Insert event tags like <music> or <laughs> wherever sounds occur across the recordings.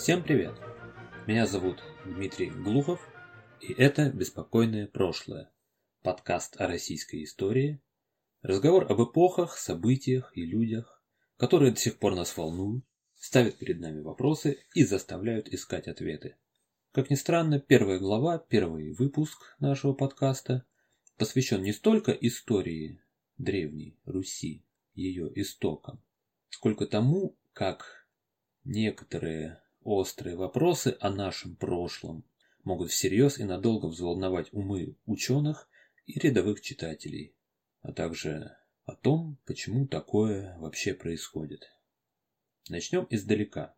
Всем привет! Меня зовут Дмитрий Глухов, и это «Беспокойное прошлое» – подкаст о российской истории, разговор об эпохах, событиях и людях, которые до сих пор нас волнуют, ставят перед нами вопросы и заставляют искать ответы. Как ни странно, первая глава, первый выпуск нашего подкаста посвящен не столько истории Древней Руси, ее истокам, сколько тому, как некоторые Острые вопросы о нашем прошлом могут всерьез и надолго взволновать умы ученых и рядовых читателей, а также о том, почему такое вообще происходит. Начнем издалека.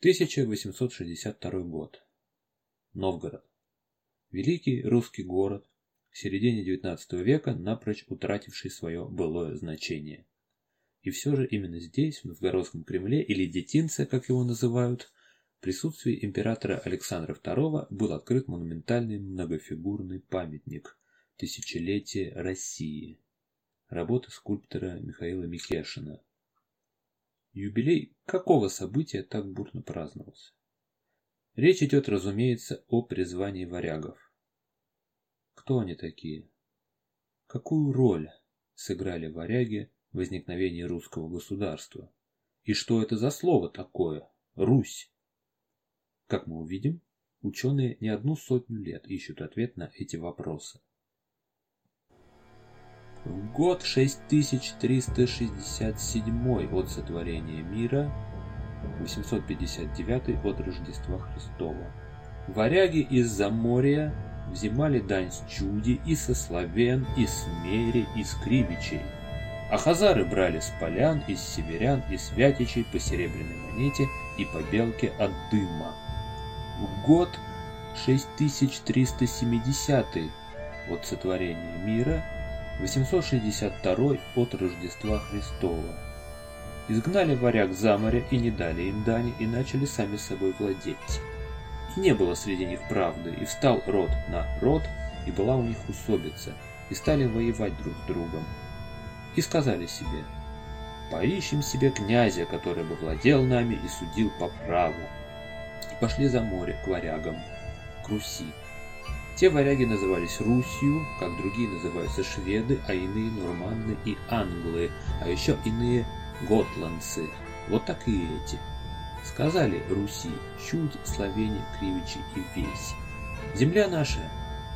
1862 год. Новгород. Великий русский город, в середине XIX века напрочь утративший свое былое значение. И все же именно здесь, в Новгородском Кремле, или Детинце, как его называют, в присутствии императора Александра II был открыт монументальный многофигурный памятник «Тысячелетие России» работы скульптора Михаила Микешина. Юбилей какого события так бурно праздновался? Речь идет, разумеется, о призвании варягов. Кто они такие? Какую роль сыграли варяги возникновении русского государства. И что это за слово такое «Русь»? Как мы увидим, ученые не одну сотню лет ищут ответ на эти вопросы. В год 6367 от сотворения мира, 859 от Рождества Христова, варяги из Заморья взимали дань с чуди и со славян, и с мери, и с кривичей – а хазары брали с полян, из северян и святичей по серебряной монете и по белке от дыма. Год 6370 от сотворения мира, 862 от Рождества Христова. Изгнали варяг за море и не дали им дани, и начали сами собой владеть. И не было среди них правды, и встал род на род, и была у них усобица, и стали воевать друг с другом и сказали себе, «Поищем себе князя, который бы владел нами и судил по праву». И пошли за море к варягам, к Руси. Те варяги назывались Русью, как другие называются шведы, а иные норманны и англы, а еще иные готландцы. Вот так и эти. Сказали Руси, чуть, словени, кривичи и весь. Земля наша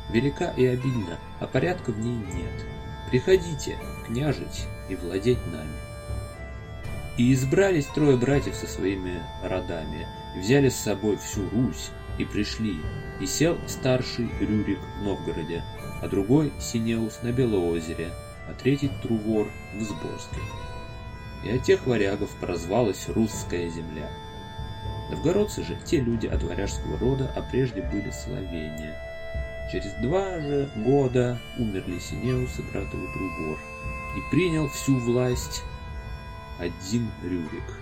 велика и обильна, а порядка в ней нет. Приходите, княжить и владеть нами. И избрались трое братьев со своими родами, взяли с собой всю Русь, и пришли, и сел старший Рюрик в Новгороде, а другой Синеус на Белоозере, а третий Трувор в Сборске. И от тех варягов прозвалась русская земля. Новгородцы же те люди от варяжского рода, а прежде были словения. Через два же года умерли Синеус и брат его Трувор, и принял всю власть один Рюрик.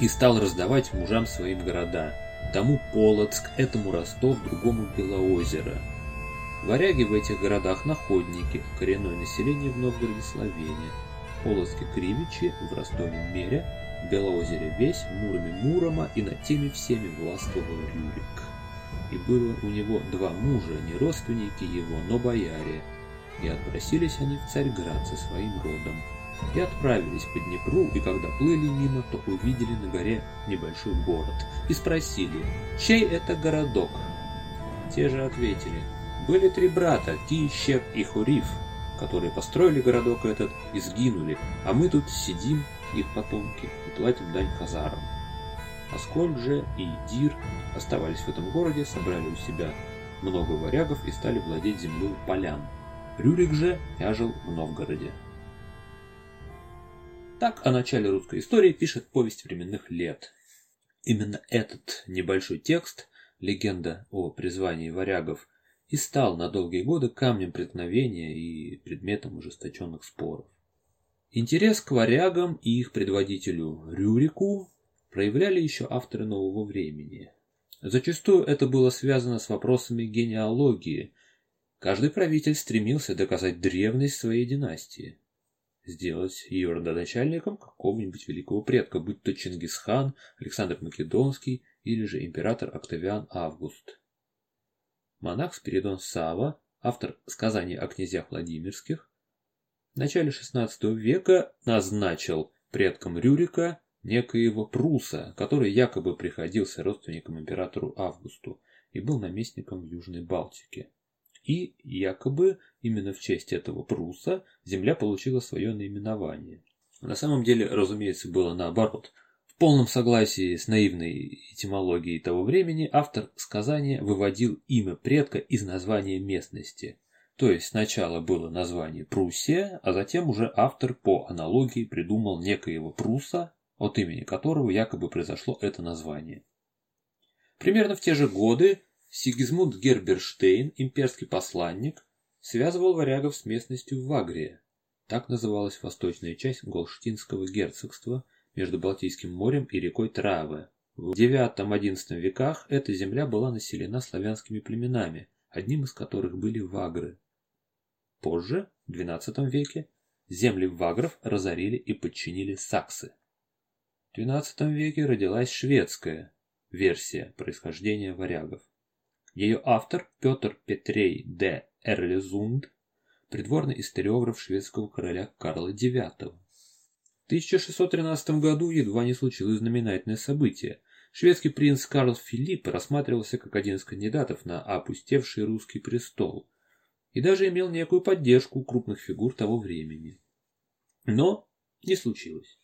И стал раздавать мужам своим города, тому Полоцк, этому Ростов, другому Белоозеро. Варяги в этих городах находники, коренное население в Новгороде Словения, Полоцке Кривичи, в Ростове Мере, в Белоозере Весь, Муроме Мурома и над теми всеми властвовал Рюрик и было у него два мужа, не родственники его, но бояре. И отпросились они в Царьград со своим родом. И отправились по Днепру, и когда плыли мимо, то увидели на горе небольшой город. И спросили, чей это городок? Те же ответили, были три брата, Ки, Щеп и Хуриф, которые построили городок этот и сгинули, а мы тут сидим, их потомки, и платим дань хазарам. Аскольд же и Дир оставались в этом городе, собрали у себя много варягов и стали владеть землей полян. Рюрик же тяжил в Новгороде. Так о начале русской истории пишет повесть временных лет. Именно этот небольшой текст, легенда о призвании варягов, и стал на долгие годы камнем преткновения и предметом ужесточенных споров. Интерес к варягам и их предводителю Рюрику проявляли еще авторы нового времени. Зачастую это было связано с вопросами генеалогии. Каждый правитель стремился доказать древность своей династии, сделать ее родоначальником какого-нибудь великого предка, будь то Чингисхан, Александр Македонский или же император Октавиан Август. Монах Спиридон Сава, автор сказаний о князьях Владимирских, в начале XVI века назначил предком Рюрика некоего Пруса, который якобы приходился родственником императору Августу и был наместником Южной Балтики. И якобы именно в честь этого Пруса земля получила свое наименование. На самом деле, разумеется, было наоборот. В полном согласии с наивной этимологией того времени автор сказания выводил имя предка из названия местности. То есть сначала было название Пруссия, а затем уже автор по аналогии придумал некоего Пруса, от имени которого якобы произошло это название. Примерно в те же годы Сигизмунд Герберштейн, имперский посланник, связывал варягов с местностью Вагрия. Так называлась восточная часть Голштинского герцогства между Балтийским морем и рекой Траве. В IX-XI веках эта земля была населена славянскими племенами, одним из которых были вагры. Позже, в XII веке, земли вагров разорили и подчинили саксы. В XII веке родилась шведская версия происхождения варягов. Ее автор Петр Петрей де Эрлезунд, придворный историограф шведского короля Карла IX. В 1613 году едва не случилось знаменательное событие. Шведский принц Карл Филипп рассматривался как один из кандидатов на опустевший русский престол и даже имел некую поддержку крупных фигур того времени. Но не случилось.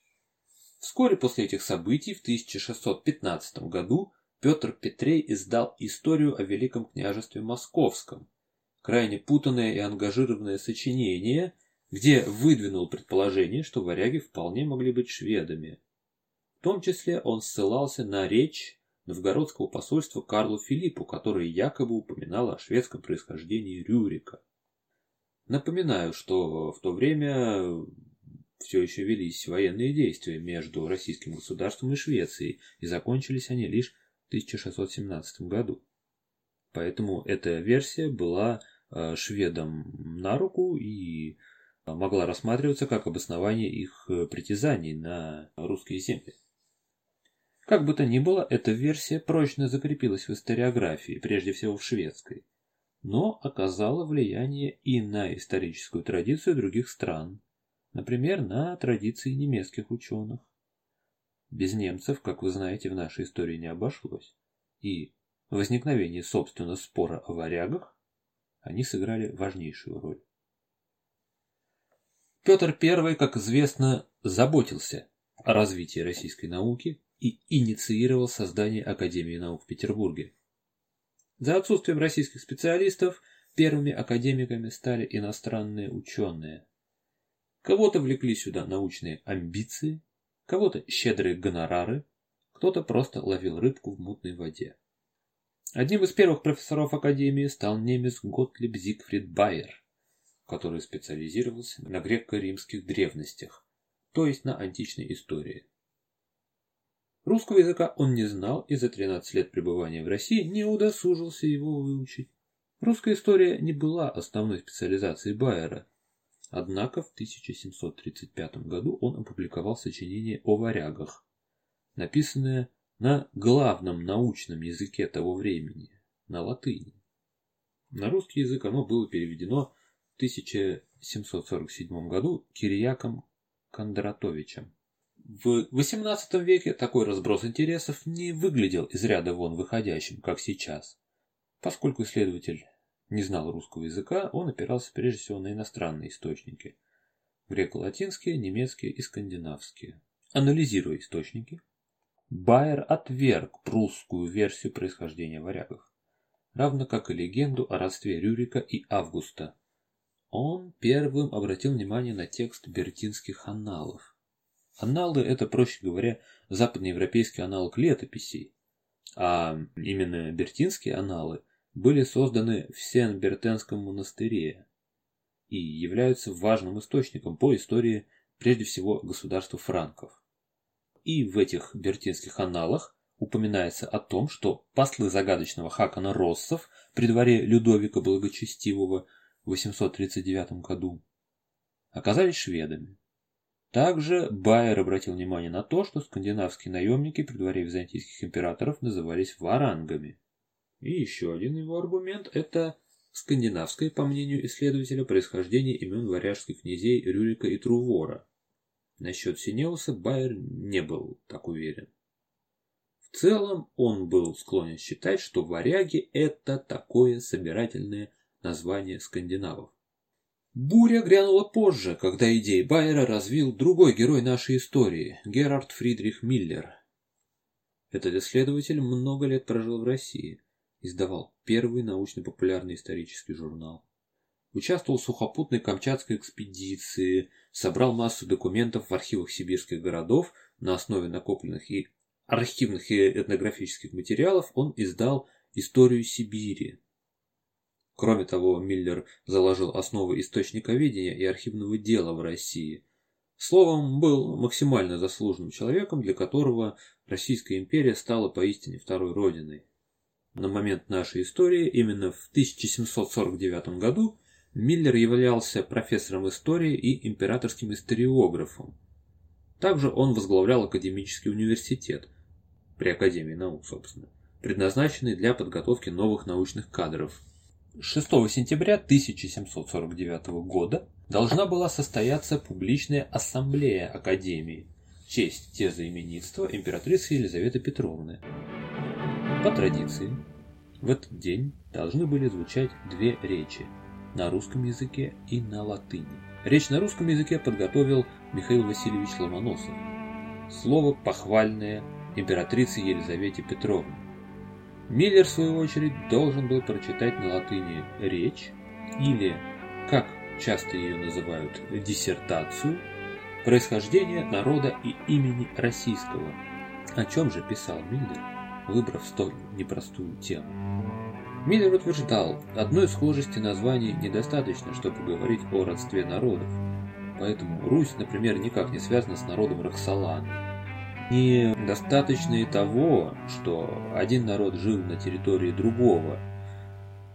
Вскоре после этих событий в 1615 году Петр Петрей издал историю о Великом княжестве Московском, крайне путанное и ангажированное сочинение, где выдвинул предположение, что варяги вполне могли быть шведами. В том числе он ссылался на речь новгородского посольства Карлу Филиппу, которая якобы упоминала о шведском происхождении Рюрика. Напоминаю, что в то время все еще велись военные действия между российским государством и Швецией, и закончились они лишь в 1617 году. Поэтому эта версия была э, шведам на руку и э, могла рассматриваться как обоснование их э, притязаний на русские земли. Как бы то ни было, эта версия прочно закрепилась в историографии, прежде всего в шведской, но оказала влияние и на историческую традицию других стран, Например, на традиции немецких ученых. Без немцев, как вы знаете, в нашей истории не обошлось. И в возникновении, собственно, спора о варягах они сыграли важнейшую роль. Петр I, как известно, заботился о развитии российской науки и инициировал создание Академии наук в Петербурге. За отсутствием российских специалистов первыми академиками стали иностранные ученые. Кого-то влекли сюда научные амбиции, кого-то щедрые гонорары, кто-то просто ловил рыбку в мутной воде. Одним из первых профессоров Академии стал немец Готлиб Зигфрид Байер, который специализировался на греко-римских древностях, то есть на античной истории. Русского языка он не знал и за 13 лет пребывания в России не удосужился его выучить. Русская история не была основной специализацией Байера, Однако в 1735 году он опубликовал сочинение о варягах, написанное на главном научном языке того времени, на латыни. На русский язык оно было переведено в 1747 году Кириаком Кондратовичем. В XVIII веке такой разброс интересов не выглядел из ряда вон выходящим, как сейчас, поскольку исследователь не знал русского языка, он опирался прежде всего на иностранные источники. Греко-латинские, немецкие и скандинавские. Анализируя источники, Байер отверг прусскую версию происхождения варягов, равно как и легенду о родстве Рюрика и Августа. Он первым обратил внимание на текст бертинских анналов. Анналы – это, проще говоря, западноевропейский аналог летописей, а именно бертинские анналы были созданы в Сен-Бертенском монастыре и являются важным источником по истории прежде всего государства франков. И в этих бертинских аналах упоминается о том, что послы загадочного Хакана Россов при дворе Людовика Благочестивого в 839 году оказались шведами. Также Байер обратил внимание на то, что скандинавские наемники при дворе византийских императоров назывались варангами. И еще один его аргумент – это скандинавское, по мнению исследователя, происхождение имен варяжских князей Рюрика и Трувора. Насчет Синеуса Байер не был так уверен. В целом он был склонен считать, что варяги – это такое собирательное название скандинавов. Буря грянула позже, когда идеи Байера развил другой герой нашей истории – Герард Фридрих Миллер. Этот исследователь много лет прожил в России, издавал первый научно-популярный исторический журнал. Участвовал в сухопутной Камчатской экспедиции, собрал массу документов в архивах сибирских городов на основе накопленных и архивных и этнографических материалов он издал «Историю Сибири». Кроме того, Миллер заложил основы источниковедения и архивного дела в России. Словом, был максимально заслуженным человеком, для которого Российская империя стала поистине второй родиной. На момент нашей истории, именно в 1749 году, Миллер являлся профессором истории и императорским историографом. Также он возглавлял академический университет, при Академии наук, собственно, предназначенный для подготовки новых научных кадров. 6 сентября 1749 года должна была состояться публичная ассамблея Академии в честь тезоименитства императрицы Елизаветы Петровны. По традиции, в этот день должны были звучать две речи на русском языке и на латыни. Речь на русском языке подготовил Михаил Васильевич Ломоносов. Слово похвальное императрице Елизавете Петровне. Миллер, в свою очередь, должен был прочитать на латыни речь, или, как часто ее называют, диссертацию, происхождение народа и имени российского. О чем же писал Миллер, выбрав столь непростую тему? Миллер утверждал, одной схожести названий недостаточно, чтобы говорить о родстве народов. Поэтому Русь, например, никак не связана с народом Роксолана недостаточно и того, что один народ жил на территории другого.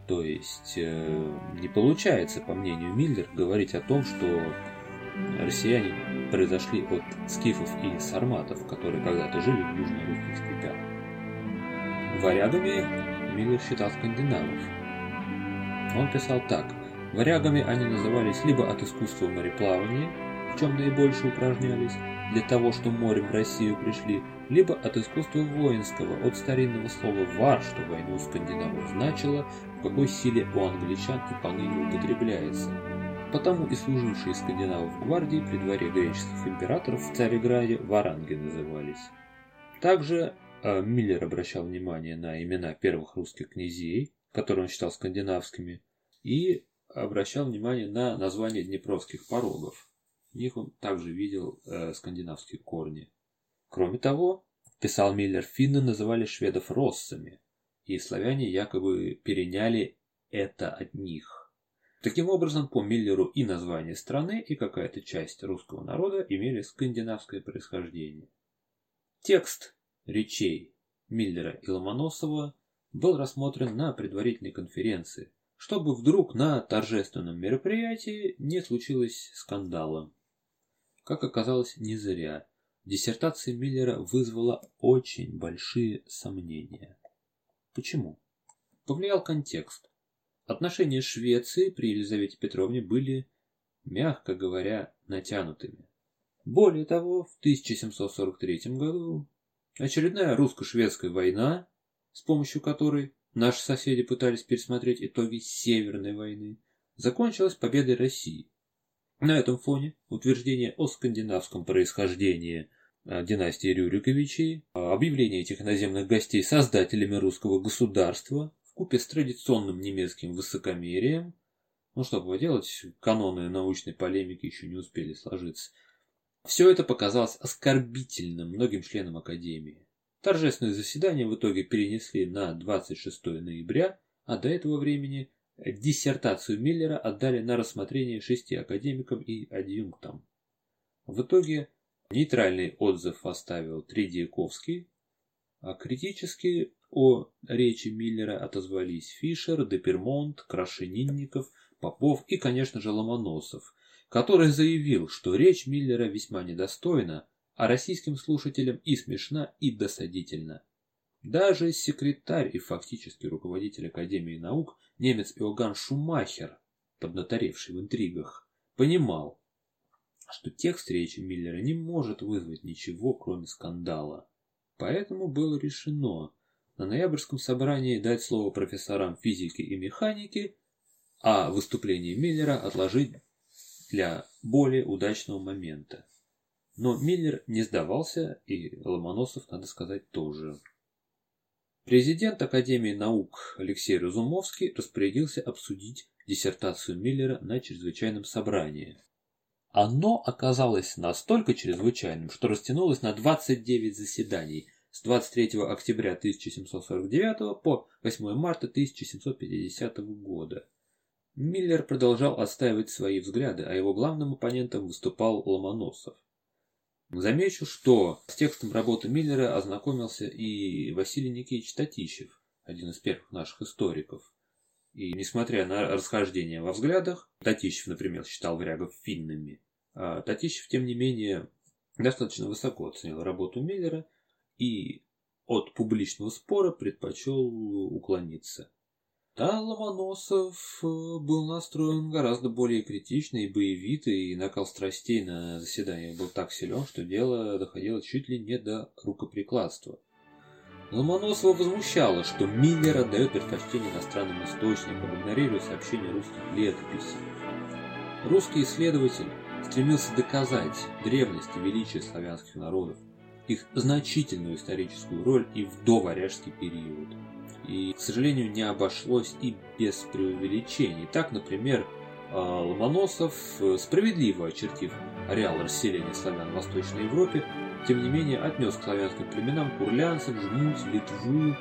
То есть э, не получается, по мнению Миллер, говорить о том, что россияне произошли от скифов и сарматов, которые когда-то жили в южно-русских степях. Варягами Миллер считал скандинавов. Он писал так. Варягами они назывались либо от искусства мореплавания, в чем наибольше упражнялись, для того, что морем в Россию пришли, либо от искусства воинского, от старинного слова «вар», что войну скандинавов значило, в какой силе у англичан и поныне употребляется. Потому и служившие скандинавов гвардии при дворе греческих императоров в Цареграде варанги назывались. Также э, Миллер обращал внимание на имена первых русских князей, которые он считал скандинавскими, и обращал внимание на название днепровских порогов. В них он также видел э, скандинавские корни. Кроме того, писал Миллер, финны называли шведов россами, и славяне якобы переняли это от них. Таким образом, по Миллеру и название страны, и какая-то часть русского народа имели скандинавское происхождение. Текст речей Миллера и Ломоносова был рассмотрен на предварительной конференции, чтобы вдруг на торжественном мероприятии не случилось скандала. Как оказалось, не зря. Диссертация Миллера вызвала очень большие сомнения. Почему? Повлиял контекст. Отношения Швеции при Елизавете Петровне были, мягко говоря, натянутыми. Более того, в 1743 году очередная русско-шведская война, с помощью которой наши соседи пытались пересмотреть итоги Северной войны, закончилась победой России. На этом фоне утверждение о скандинавском происхождении э, династии Рюриковичей, объявление этих иноземных гостей создателями русского государства, в купе с традиционным немецким высокомерием, ну что поделать, каноны научной полемики еще не успели сложиться. Все это показалось оскорбительным многим членам Академии. Торжественное заседание в итоге перенесли на 26 ноября, а до этого времени диссертацию Миллера отдали на рассмотрение шести академикам и адъюнктам. В итоге нейтральный отзыв оставил Тредьяковский, а критически о речи Миллера отозвались Фишер, Депермонт, Крашенинников, Попов и, конечно же, Ломоносов, который заявил, что речь Миллера весьма недостойна, а российским слушателям и смешна, и досадительна. Даже секретарь и фактически руководитель Академии наук, немец Иоганн Шумахер, поднаторевший в интригах, понимал, что текст речи Миллера не может вызвать ничего, кроме скандала. Поэтому было решено на ноябрьском собрании дать слово профессорам физики и механики, а выступление Миллера отложить для более удачного момента. Но Миллер не сдавался, и Ломоносов, надо сказать, тоже. Президент Академии наук Алексей Разумовский распорядился обсудить диссертацию Миллера на чрезвычайном собрании. Оно оказалось настолько чрезвычайным, что растянулось на 29 заседаний с 23 октября 1749 по 8 марта 1750 года. Миллер продолжал отстаивать свои взгляды, а его главным оппонентом выступал Ломоносов. Замечу, что с текстом работы Миллера ознакомился и Василий Никитич Татищев, один из первых наших историков. И несмотря на расхождение во взглядах, Татищев, например, считал варягов финнами, а Татищев, тем не менее, достаточно высоко оценил работу Миллера и от публичного спора предпочел уклониться. Да, Ломоносов э, был настроен гораздо более критично и боевито, и накал страстей на заседаниях был так силен, что дело доходило чуть ли не до рукоприкладства. Ломоносова возмущало, что Миллер отдает предпочтение иностранным источникам, игнорируя сообщения русских летописей. Русский исследователь стремился доказать древность и величие славянских народов, их значительную историческую роль и в доваряжский период. И, к сожалению, не обошлось и без преувеличений. Так, например, а, Ломоносов, э, справедливо очертив ареал расселения славян в Восточной Европе, тем не менее отнес к славянским племенам курлянцев, жмуть, Литву,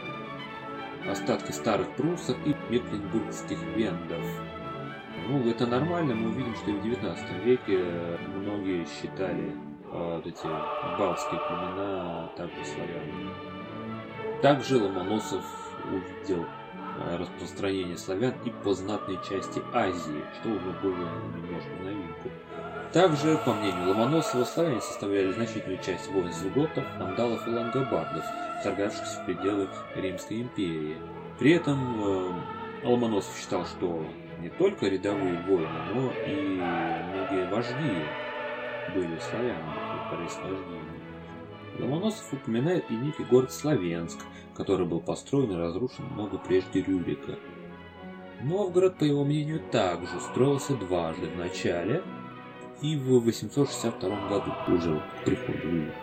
остатки старых пруссов и мекленбургских вендов. Ну, это нормально, мы увидим, что и в 19 веке многие считали э, вот эти балтские племена также славянами. Также Ломоносов увидел э, распространение славян и по знатной части Азии, что уже было немножко новинку. Также, по мнению Ломоносова, славяне составляли значительную часть войск зуготов, андалов и лангобардов, вторгавшихся в пределы Римской империи. При этом э, Ломоносов считал, что не только рядовые воины, но и многие вожди были славянами по происхождению. Ломоносов упоминает и некий город Славянск, который был построен и разрушен много прежде Рюрика. Новгород, по его мнению, также строился дважды в начале и в 862 году, уже к приходу Рюрика.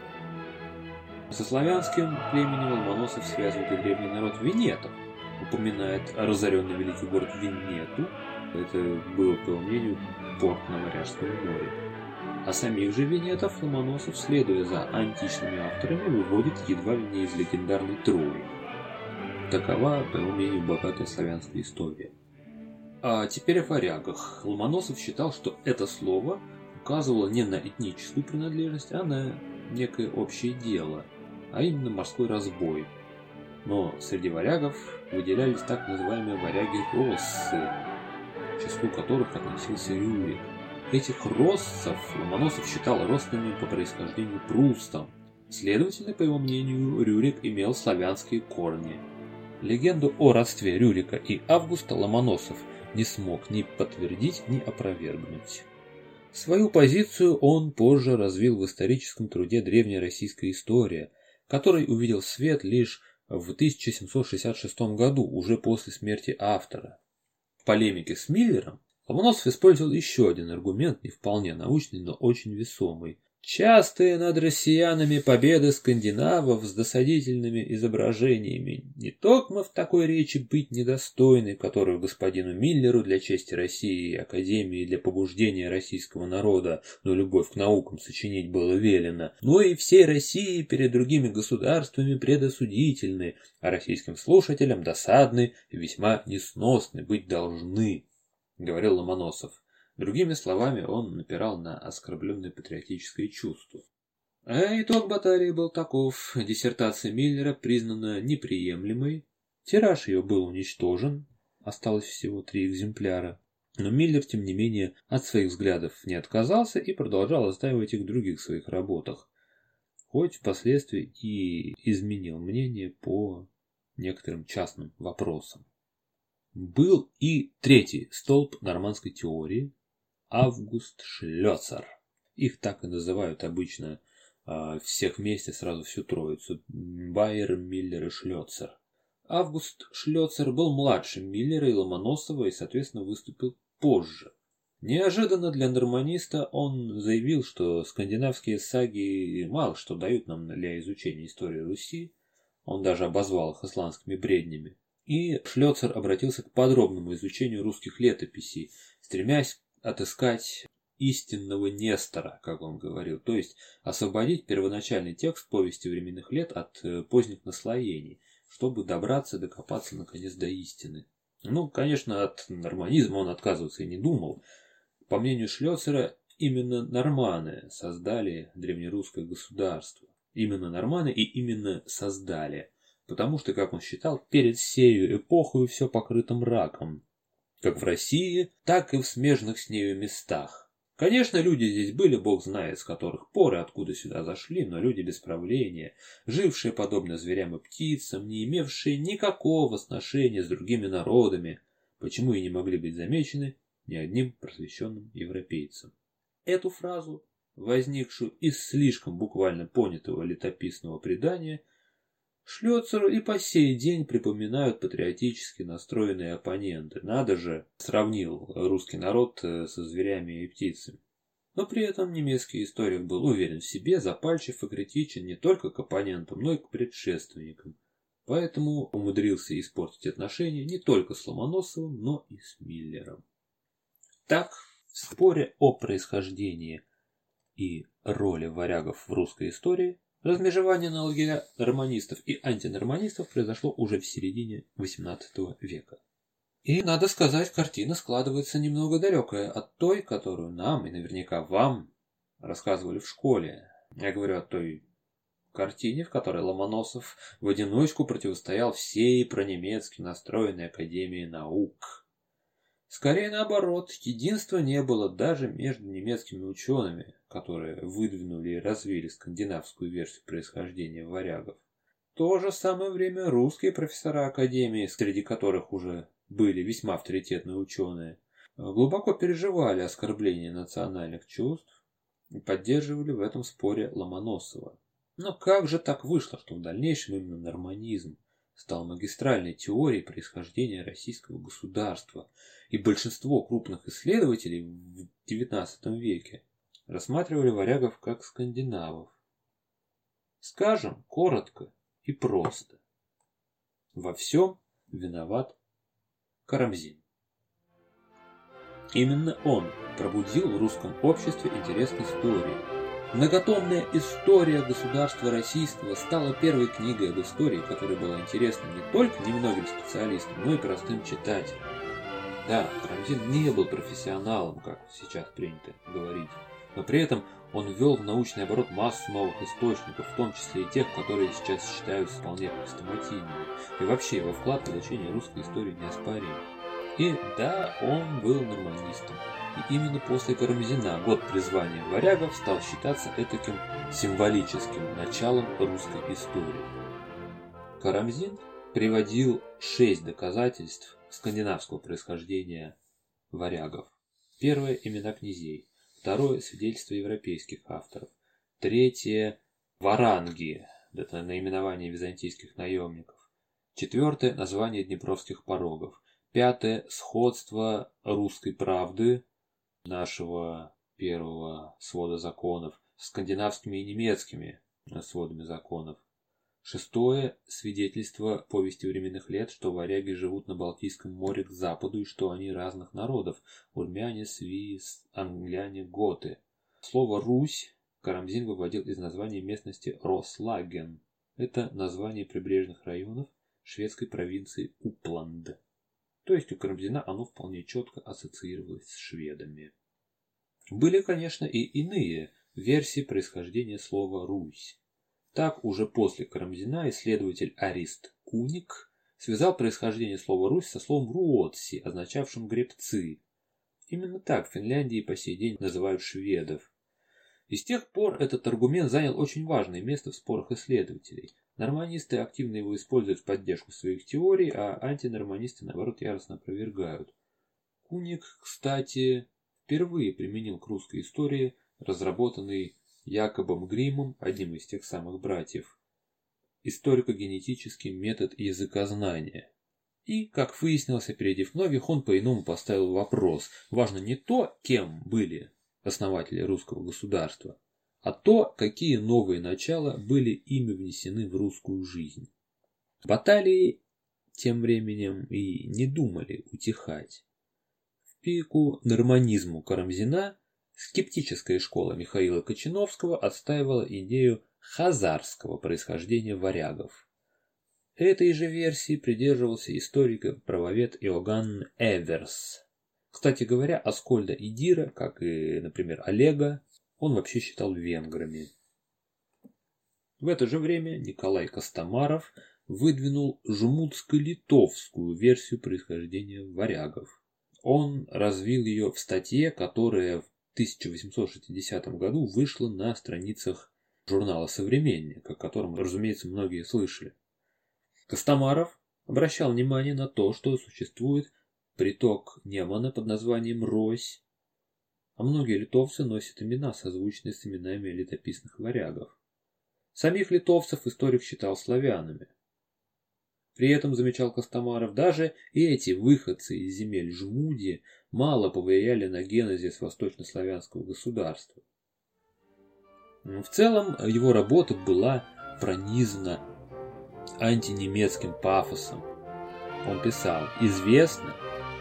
Со славянским племенем Ломоносов связывает и древний народ Венетов, упоминает разоренный великий город Венету, это был, по его мнению, порт на Варяжском море. А самих же венетов Ломоносов, следуя за античными авторами, выводит едва ли не из легендарной Трои. Такова, по его мнению, богатая славянская история. А теперь о варягах. Ломоносов считал, что это слово указывало не на этническую принадлежность, а на некое общее дело, а именно морской разбой. Но среди варягов выделялись так называемые варяги-россы, к числу которых относился Рюрик. Этих россов Ломоносов считал родственными по происхождению прустам. Следовательно, по его мнению, Рюрик имел славянские корни. Легенду о родстве Рюрика и Августа Ломоносов не смог ни подтвердить, ни опровергнуть. Свою позицию он позже развил в историческом труде «Древняя российская история», который увидел свет лишь в 1766 году, уже после смерти автора. В полемике с Миллером Ломоносов использовал еще один аргумент, не вполне научный, но очень весомый. Частые над россиянами победы скандинавов с досадительными изображениями не только в такой речи быть недостойны, которую господину Миллеру для чести России и Академии для побуждения российского народа, но любовь к наукам сочинить было велено, но и всей России перед другими государствами предосудительны, а российским слушателям досадны и весьма несносны быть должны, говорил Ломоносов. Другими словами, он напирал на оскорбленное патриотическое чувство. А итог баталии был таков. Диссертация Миллера признана неприемлемой. Тираж ее был уничтожен. Осталось всего три экземпляра. Но Миллер, тем не менее, от своих взглядов не отказался и продолжал отстаивать их в других своих работах. Хоть впоследствии и изменил мнение по некоторым частным вопросам. Был и третий столб нормандской теории, Август Шлёцер. Их так и называют обычно э, всех вместе сразу всю троицу. Байер, Миллер и Шлёцер. Август Шлёцер был младшим Миллера и Ломоносова и, соответственно, выступил позже. Неожиданно для норманиста он заявил, что скандинавские саги мало что дают нам для изучения истории Руси. Он даже обозвал их исландскими бреднями. И Шлёцер обратился к подробному изучению русских летописей, стремясь отыскать истинного Нестора, как он говорил, то есть освободить первоначальный текст повести временных лет от э, поздних наслоений, чтобы добраться, докопаться наконец до истины. Ну, конечно, от норманизма он отказываться и не думал. По мнению Шлёцера, именно норманы создали древнерусское государство. Именно норманы и именно создали. Потому что, как он считал, перед сею эпохою все покрыто мраком, как в России, так и в смежных с нею местах. Конечно, люди здесь были, бог знает, с которых пор и откуда сюда зашли, но люди без правления, жившие подобно зверям и птицам, не имевшие никакого сношения с другими народами, почему и не могли быть замечены ни одним просвещенным европейцем. Эту фразу, возникшую из слишком буквально понятого летописного предания, Шлёцеру и по сей день припоминают патриотически настроенные оппоненты. Надо же, сравнил русский народ э, со зверями и птицами. Но при этом немецкий историк был уверен в себе, запальчив и критичен не только к оппонентам, но и к предшественникам. Поэтому умудрился испортить отношения не только с Ломоносовым, но и с Миллером. Так, в споре о происхождении и роли варягов в русской истории Размежевание на лагеря норманистов и антинорманистов произошло уже в середине XVIII века. И, надо сказать, картина складывается немного далекая от той, которую нам и наверняка вам рассказывали в школе. Я говорю о той картине, в которой Ломоносов в одиночку противостоял всей пронемецки настроенной Академии наук. Скорее наоборот, единства не было даже между немецкими учеными, которые выдвинули и развили скандинавскую версию происхождения варягов. В то же самое время русские профессора Академии, среди которых уже были весьма авторитетные ученые, глубоко переживали оскорбление национальных чувств и поддерживали в этом споре Ломоносова. Но как же так вышло, что в дальнейшем именно норманизм стал магистральной теорией происхождения российского государства, и большинство крупных исследователей в XIX веке рассматривали варягов как скандинавов. Скажем коротко и просто. Во всем виноват Карамзин. Именно он пробудил в русском обществе интерес к истории, Многотомная история государства российского стала первой книгой об истории, которая была интересна не только немногим специалистам, но и простым читателям. Да, Карамзин не был профессионалом, как сейчас принято говорить, но при этом он ввел в научный оборот массу новых источников, в том числе и тех, которые сейчас считаются вполне хрестоматийными. И вообще его вклад в изучение русской истории неоспорим. И да, он был норманистом. И именно после Карамзина год призвания варягов стал считаться этаким символическим началом русской истории. Карамзин приводил шесть доказательств скандинавского происхождения варягов. Первое – имена князей. Второе – свидетельства европейских авторов. Третье – варанги, это наименование византийских наемников. Четвертое – название днепровских порогов. Пятое – сходство русской правды, нашего первого свода законов, скандинавскими и немецкими сводами законов. Шестое – свидетельство повести временных лет, что варяги живут на Балтийском море к западу и что они разных народов – урмяне, свии, англяне, готы. Слово «Русь» Карамзин выводил из названия местности Рослаген. Это название прибрежных районов шведской провинции Упланд. То есть у Карамзина оно вполне четко ассоциировалось с шведами. Были, конечно, и иные версии происхождения слова «Русь». Так, уже после Карамзина исследователь Арист Куник связал происхождение слова «Русь» со словом «руотси», означавшим «гребцы». Именно так в Финляндии по сей день называют шведов. И с тех пор этот аргумент занял очень важное место в спорах исследователей. Норманисты активно его используют в поддержку своих теорий, а антинорманисты, наоборот, яростно опровергают. Куник, кстати, впервые применил к русской истории разработанный Якобом Гримом, одним из тех самых братьев, историко-генетический метод языкознания. И, как выяснилось, опередив многих, он по-иному поставил вопрос. Важно не то, кем были основатели русского государства, а то, какие новые начала были ими внесены в русскую жизнь. Баталии тем временем и не думали утихать. В пику норманизму Карамзина Скептическая школа Михаила Кочиновского отстаивала идею хазарского происхождения варягов. Этой же версии придерживался историк-правовед Иоганн Эверс. Кстати говоря, Аскольда и Дира, как и, например, Олега, он вообще считал венграми. В это же время Николай Костомаров выдвинул жмутско-литовскую версию происхождения варягов. Он развил ее в статье, которая в 1860 году вышла на страницах журнала «Современник», о котором, разумеется, многие слышали. Костомаров обращал внимание на то, что существует приток Немана под названием Рось, а многие литовцы носят имена, созвучные с именами летописных варягов. Самих литовцев историк считал славянами. При этом, замечал Костомаров, даже эти выходцы из земель Жмуди мало повлияли на генезис восточнославянского государства. В целом, его работа была пронизана антинемецким пафосом. Он писал, известно,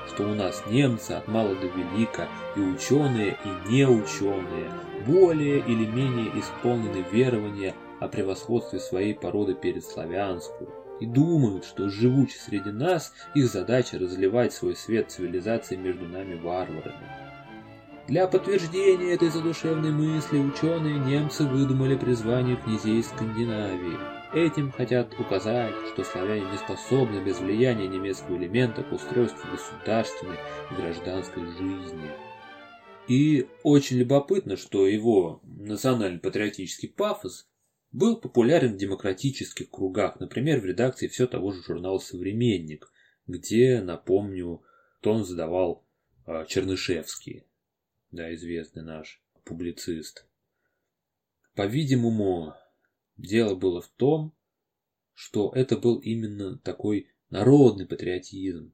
что у нас немцы от мала до велика, и ученые, и неученые, более или менее исполнены верования о превосходстве своей породы перед славянскую, и думают, что живучи среди нас, их задача разливать свой свет цивилизации между нами варварами. Для подтверждения этой задушевной мысли ученые немцы выдумали призвание князей Скандинавии. Этим хотят указать, что славяне не способны без влияния немецкого элемента к устройству государственной и гражданской жизни. И очень любопытно, что его национально-патриотический пафос был популярен в демократических кругах, например, в редакции все того же журнала «Современник», где, напомню, тон задавал э, Чернышевский, да, известный наш публицист. По-видимому, дело было в том, что это был именно такой народный патриотизм.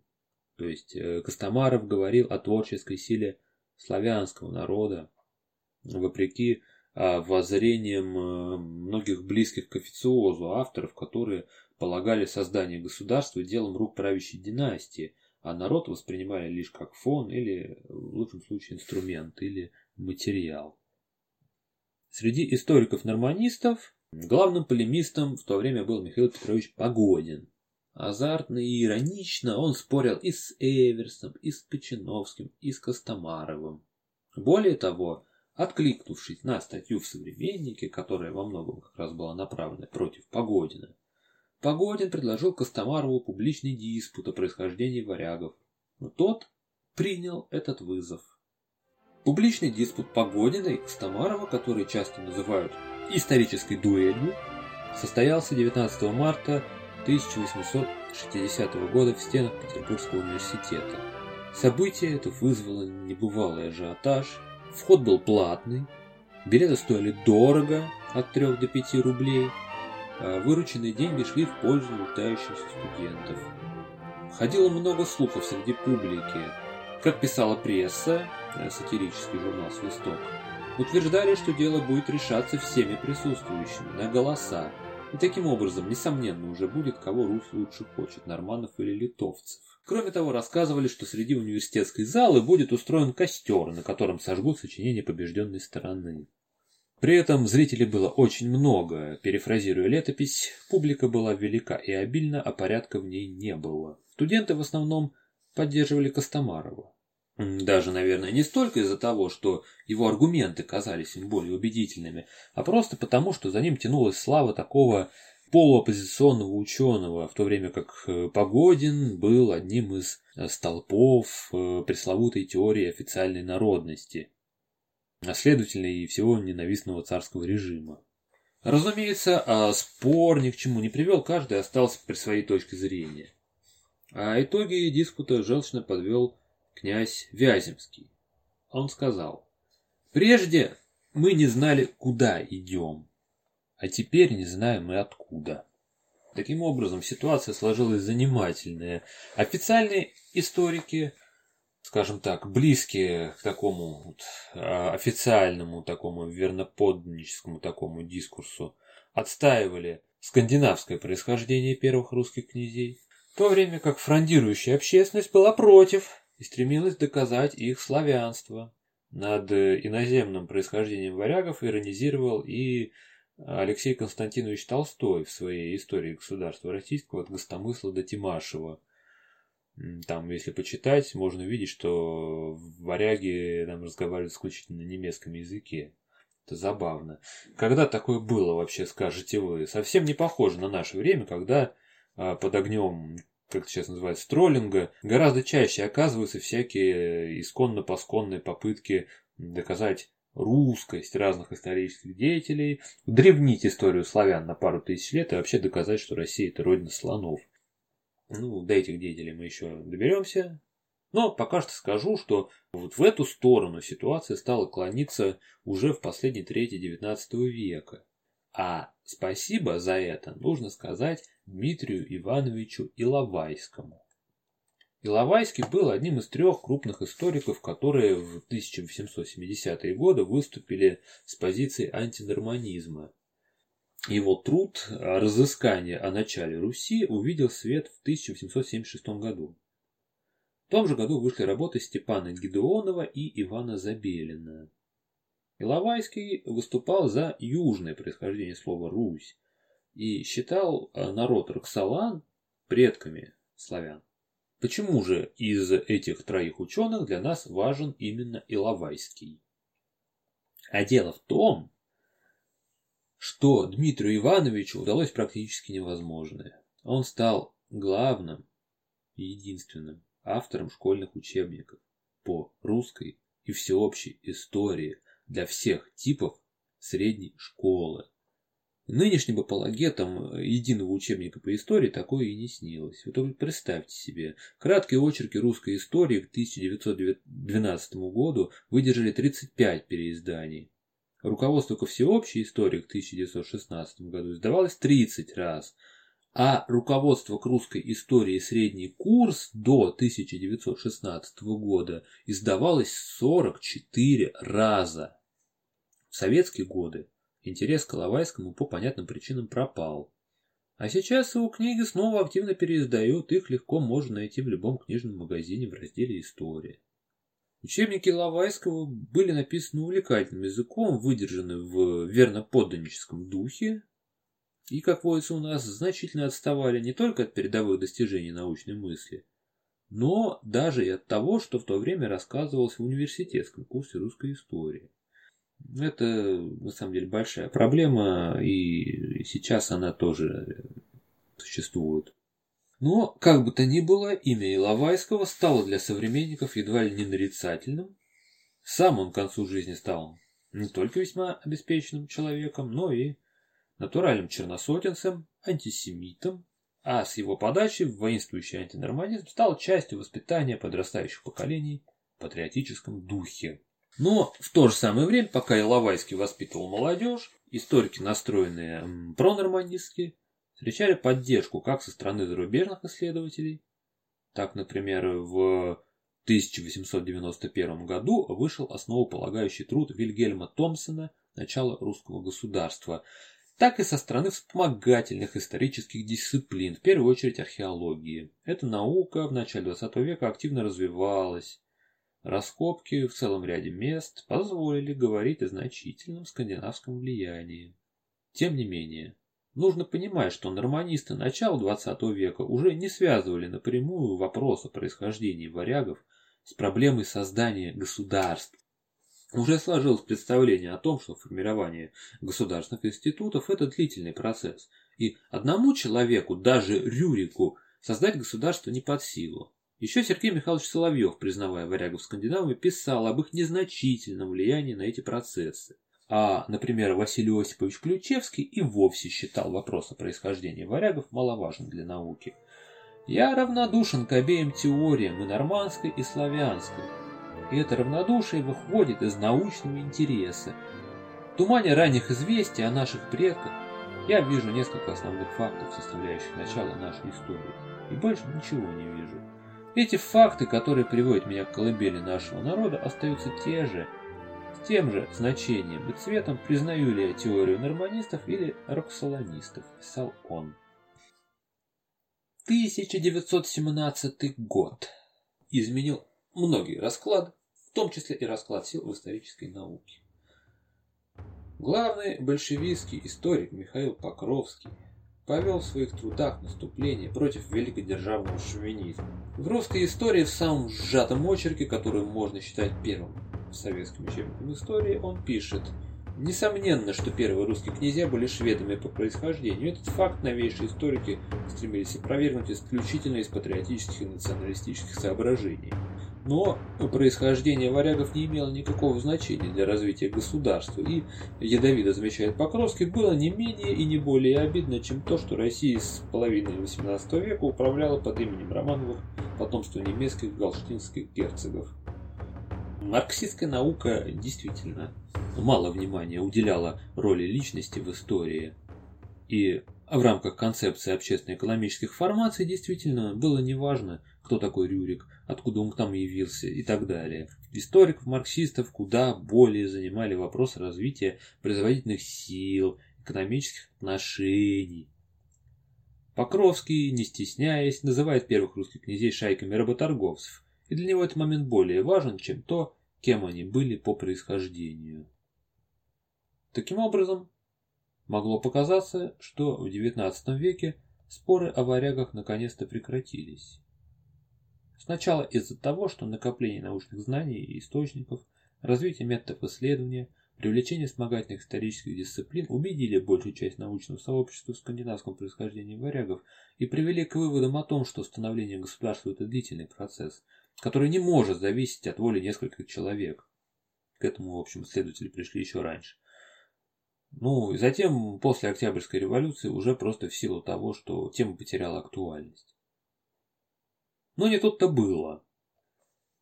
То есть э, Костомаров говорил о творческой силе славянского народа, вопреки а, воззрением э, многих близких к официозу авторов, которые полагали создание государства делом рук правящей династии, а народ воспринимали лишь как фон или, в лучшем случае, инструмент или материал. Среди историков-норманистов главным полемистом в то время был Михаил Петрович Погодин. Азартно и иронично он спорил и с Эверсом, и с Кочиновским, и с Костомаровым. Более того, Откликнувшись на статью в «Современнике», которая во многом как раз была направлена против Погодина, Погодин предложил Костомарову публичный диспут о происхождении варягов, но тот принял этот вызов. Публичный диспут Погодина и Костомарова, который часто называют исторической дуэлью, состоялся 19 марта 1860 года в стенах Петербургского университета. Событие это вызвало небывалый ажиотаж Вход был платный, билеты стоили дорого, от 3 до 5 рублей, а вырученные деньги шли в пользу нуждающихся студентов. Ходило много слухов среди публики. Как писала пресса, э, сатирический журнал «Свисток», утверждали, что дело будет решаться всеми присутствующими, на голоса, и таким образом, несомненно, уже будет, кого Русь лучше хочет, норманов или литовцев. Кроме того, рассказывали, что среди университетской залы будет устроен костер, на котором сожгут сочинение побежденной стороны. При этом зрителей было очень много. Перефразируя летопись, публика была велика и обильна, а порядка в ней не было. Студенты в основном поддерживали Костомарова. Даже, наверное, не столько из-за того, что его аргументы казались им более убедительными, а просто потому, что за ним тянулась слава такого полуоппозиционного ученого, в то время как э, Погодин был одним из э, столпов э, пресловутой теории официальной народности, а следовательно и всего ненавистного царского режима. Разумеется, а спор ни к чему не привел, каждый остался при своей точке зрения. А итоги диспута желчно подвел князь Вяземский. Он сказал, «Прежде мы не знали, куда идем, а теперь не знаем и откуда». Таким образом, ситуация сложилась занимательная. Официальные историки, скажем так, близкие к такому вот, а, официальному, такому верноподданническому такому дискурсу, отстаивали скандинавское происхождение первых русских князей, в то время как фрондирующая общественность была против и стремилась доказать их славянство. Над иноземным происхождением варягов иронизировал и Алексей Константинович Толстой в своей истории государства российского от Гостомысла до Тимашева. Там, если почитать, можно увидеть, что варяги там разговаривают исключительно на немецком языке. Это забавно. Когда такое было вообще, скажете вы? Совсем не похоже на наше время, когда а, под огнем как сейчас называется, троллинга, гораздо чаще оказываются всякие исконно-посконные попытки доказать русскость разных исторических деятелей, древнить историю славян на пару тысяч лет и вообще доказать, что Россия это родина слонов. Ну, до этих деятелей мы еще доберемся. Но пока что скажу, что вот в эту сторону ситуация стала клониться уже в последней трети XIX века. А спасибо за это нужно сказать Дмитрию Ивановичу Иловайскому. Иловайский был одним из трех крупных историков, которые в 1870-е годы выступили с позиции антинорманизма. Его труд «Разыскание о начале Руси» увидел свет в 1876 году. В том же году вышли работы Степана Гидеонова и Ивана Забелина. Иловайский выступал за южное происхождение слова «Русь» и считал э, народ Роксолан предками славян. Почему же из этих троих ученых для нас важен именно Иловайский? А дело в том, что Дмитрию Ивановичу удалось практически невозможное. Он стал главным и единственным автором школьных учебников по русской и всеобщей истории для всех типов средней школы. Нынешним апологетам единого учебника по истории такое и не снилось. Вы только представьте себе, краткие очерки русской истории к 1912 году выдержали 35 переизданий. Руководство ко всеобщей истории к 1916 году издавалось 30 раз, а руководство к русской истории средний курс до 1916 года издавалось 44 раза. В советские годы интерес к Иловайскому по понятным причинам пропал. А сейчас его книги снова активно переиздают, их легко можно найти в любом книжном магазине в разделе «История». Учебники Лавайского были написаны увлекательным языком, выдержаны в верно-подданническом духе, и, как водится у нас, значительно отставали не только от передовых достижений научной мысли, но даже и от того, что в то время рассказывалось в университетском курсе русской истории. Это, на самом деле, большая проблема, и сейчас она тоже существует. Но, как бы то ни было, имя Иловайского стало для современников едва ли не нарицательным. Сам он к концу жизни стал не только весьма обеспеченным человеком, но и натуральным черносотенцем, антисемитом, а с его подачи воинствующий антинормализм стал частью воспитания подрастающих поколений в патриотическом духе. Но в то же самое время, пока Иловайский воспитывал молодежь, историки, настроенные пронорманистски, встречали поддержку как со стороны зарубежных исследователей, так, например, в 1891 году вышел основополагающий труд Вильгельма Томпсона «Начало русского государства», так и со стороны вспомогательных исторических дисциплин, в первую очередь археологии. Эта наука в начале XX века активно развивалась. Раскопки в целом ряде мест позволили говорить о значительном скандинавском влиянии. Тем не менее, нужно понимать, что норманисты начала XX века уже не связывали напрямую вопрос о происхождении варягов с проблемой создания государств. Уже сложилось представление о том, что формирование государственных институтов – это длительный процесс, и одному человеку, даже Рюрику, создать государство не под силу. Еще Сергей Михайлович Соловьев, признавая варягов Скандинавии, писал об их незначительном влиянии на эти процессы. А, например, Василий Осипович Ключевский и вовсе считал вопрос о происхождении варягов маловажным для науки. Я равнодушен к обеим теориям, и нормандской, и славянской. И это равнодушие выходит из научного интереса. В тумане ранних известий о наших предках я вижу несколько основных фактов, составляющих начало нашей истории, и больше ничего не вижу. Эти факты, которые приводят меня к колыбели нашего народа, остаются те же, с тем же значением и цветом, признаю ли я теорию норманистов или роксолонистов, писал он. 1917 год изменил многие расклады, в том числе и расклад сил в исторической науке. Главный большевистский историк Михаил Покровский повел в своих трудах наступление против великодержавного шовинизма. В русской истории в самом сжатом очерке, который можно считать первым советским учебником истории, он пишет Несомненно, что первые русские князья были шведами по происхождению. Этот факт новейшие историки стремились опровергнуть исключительно из патриотических и националистических соображений. Но происхождение варягов не имело никакого значения для развития государства, и, ядовито замечает Покровский, было не менее и не более обидно, чем то, что Россия с половины XVIII века управляла под именем Романовых потомство немецких галштинских герцогов. Марксистская наука действительно мало внимания уделяла роли личности в истории. И в рамках концепции общественно-экономических формаций действительно было неважно, кто такой Рюрик, откуда он там явился и так далее. Историков, марксистов куда более занимали вопросы развития производительных сил, экономических отношений. Покровский, не стесняясь, называет первых русских князей шайками работорговцев, и для него этот момент более важен, чем то, кем они были по происхождению. Таким образом, могло показаться, что в XIX веке споры о варягах наконец-то прекратились. Сначала из-за того, что накопление научных знаний и источников, развитие методов исследования, привлечение вспомогательных исторических дисциплин убедили большую часть научного сообщества в скандинавском происхождении варягов и привели к выводам о том, что становление государства – это длительный процесс, который не может зависеть от воли нескольких человек. К этому, в общем, исследователи пришли еще раньше. Ну, и затем, после Октябрьской революции, уже просто в силу того, что тема потеряла актуальность. Но не тут-то было.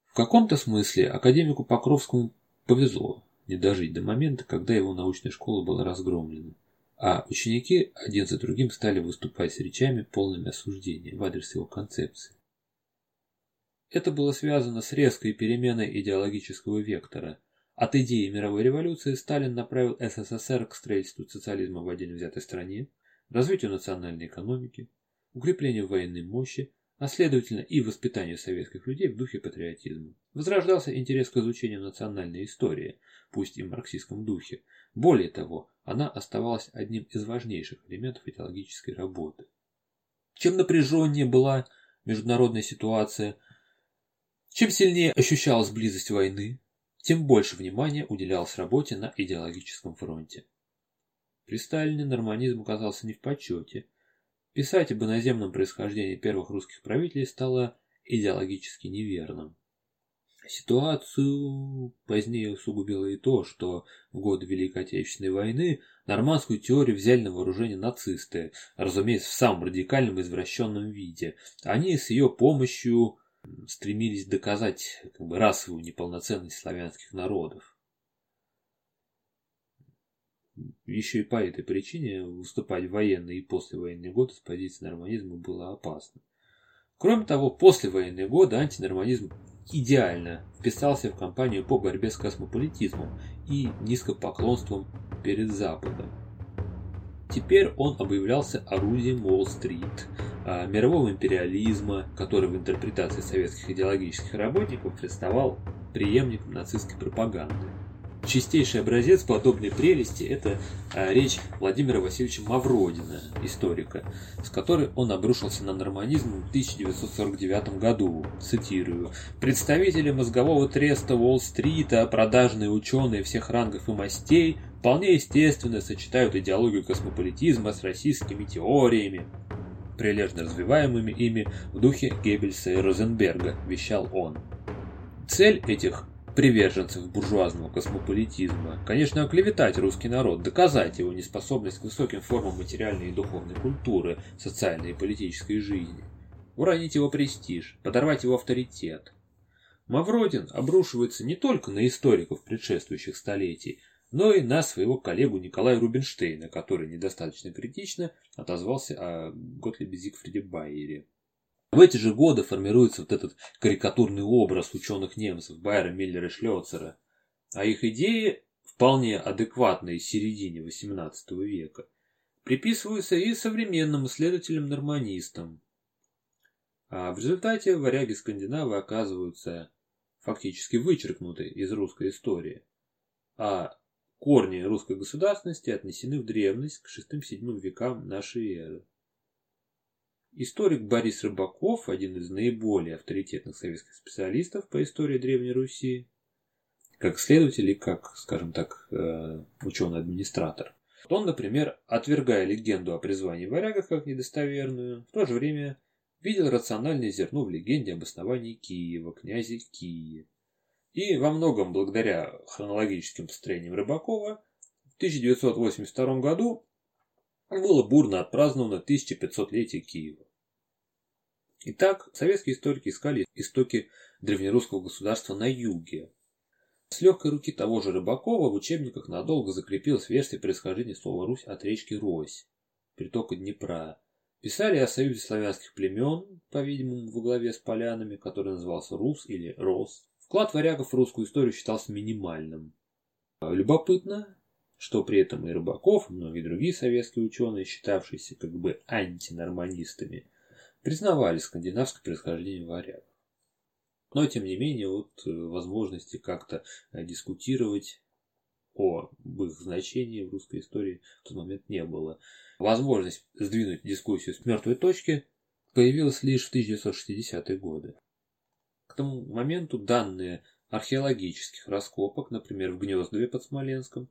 В каком-то смысле академику Покровскому повезло не дожить до момента, когда его научная школа была разгромлена, а ученики один за другим стали выступать с речами, полными осуждения в адрес его концепции. Это было связано с резкой переменой идеологического вектора – от идеи мировой революции Сталин направил СССР к строительству социализма в отдельно взятой стране, развитию национальной экономики, укреплению военной мощи, а следовательно и воспитанию советских людей в духе патриотизма. Возрождался интерес к изучению национальной истории, пусть и в марксистском духе. Более того, она оставалась одним из важнейших элементов идеологической работы. Чем напряженнее была международная ситуация, чем сильнее ощущалась близость войны, тем больше внимания уделялось работе на идеологическом фронте. При Сталине норманизм оказался не в почете. Писать об иноземном происхождении первых русских правителей стало идеологически неверным. Ситуацию позднее усугубило и то, что в годы Великой Отечественной войны нормандскую теорию взяли на вооружение нацисты, разумеется, в самом радикальном извращенном виде. Они с ее помощью стремились доказать как бы, расовую неполноценность славянских народов. Еще и по этой причине выступать в военные и послевоенные годы с позиции норманизма было опасно. Кроме того, послевоенные годы антинорманизм идеально вписался в кампанию по борьбе с космополитизмом и низкопоклонством перед Западом. Теперь он объявлялся орудием Уолл-стрит, а, мирового империализма, который в интерпретации советских идеологических работников представал преемником нацистской пропаганды. Чистейший образец подобной прелести – это а, речь Владимира Васильевича Мавродина, историка, с которой он обрушился на норманизм в 1949 году. Цитирую. «Представители мозгового треста Уолл-стрита, продажные ученые всех рангов и мастей вполне естественно сочетают идеологию космополитизма с российскими теориями, прилежно развиваемыми ими в духе Геббельса и Розенберга, вещал он. Цель этих приверженцев буржуазного космополитизма. Конечно, оклеветать русский народ, доказать его неспособность к высоким формам материальной и духовной культуры, социальной и политической жизни. Уронить его престиж, подорвать его авторитет. Мавродин обрушивается не только на историков предшествующих столетий, но и на своего коллегу Николая Рубинштейна, который недостаточно критично отозвался о Готлибе Зигфриде Байере. В эти же годы формируется вот этот карикатурный образ ученых-немцев Байера, Миллера и Шлёцера, а их идеи, вполне адекватные середине XVIII века, приписываются и современным исследователям-норманистам. А в результате варяги-скандинавы оказываются фактически вычеркнуты из русской истории, а корни русской государственности отнесены в древность к VI-VII векам нашей эры. Историк Борис Рыбаков, один из наиболее авторитетных советских специалистов по истории Древней Руси, как следователь и как, скажем так, э, ученый-администратор. Он, например, отвергая легенду о призвании варягов как недостоверную, в то же время видел рациональное зерно в легенде об основании Киева, князе Кии. И во многом благодаря хронологическим построениям Рыбакова в 1982 году было бурно отпраздновано 1500-летие Киева. Итак, советские историки искали истоки древнерусского государства на юге. С легкой руки того же Рыбакова в учебниках надолго закрепилась версия происхождения слова «Русь» от речки Рось, притока Днепра. Писали о союзе славянских племен, по-видимому, во главе с полянами, который назывался Рус или Рос. Вклад варягов в русскую историю считался минимальным. Любопытно, что при этом и Рыбаков, и многие другие советские ученые, считавшиеся как бы антинорманистами, признавали скандинавское происхождение варягов. Но, тем не менее, вот э, возможности как-то э, дискутировать о их значении в русской истории в тот момент не было. Возможность сдвинуть дискуссию с мертвой точки появилась лишь в 1960-е годы. К тому моменту данные археологических раскопок, например, в Гнездове под Смоленском,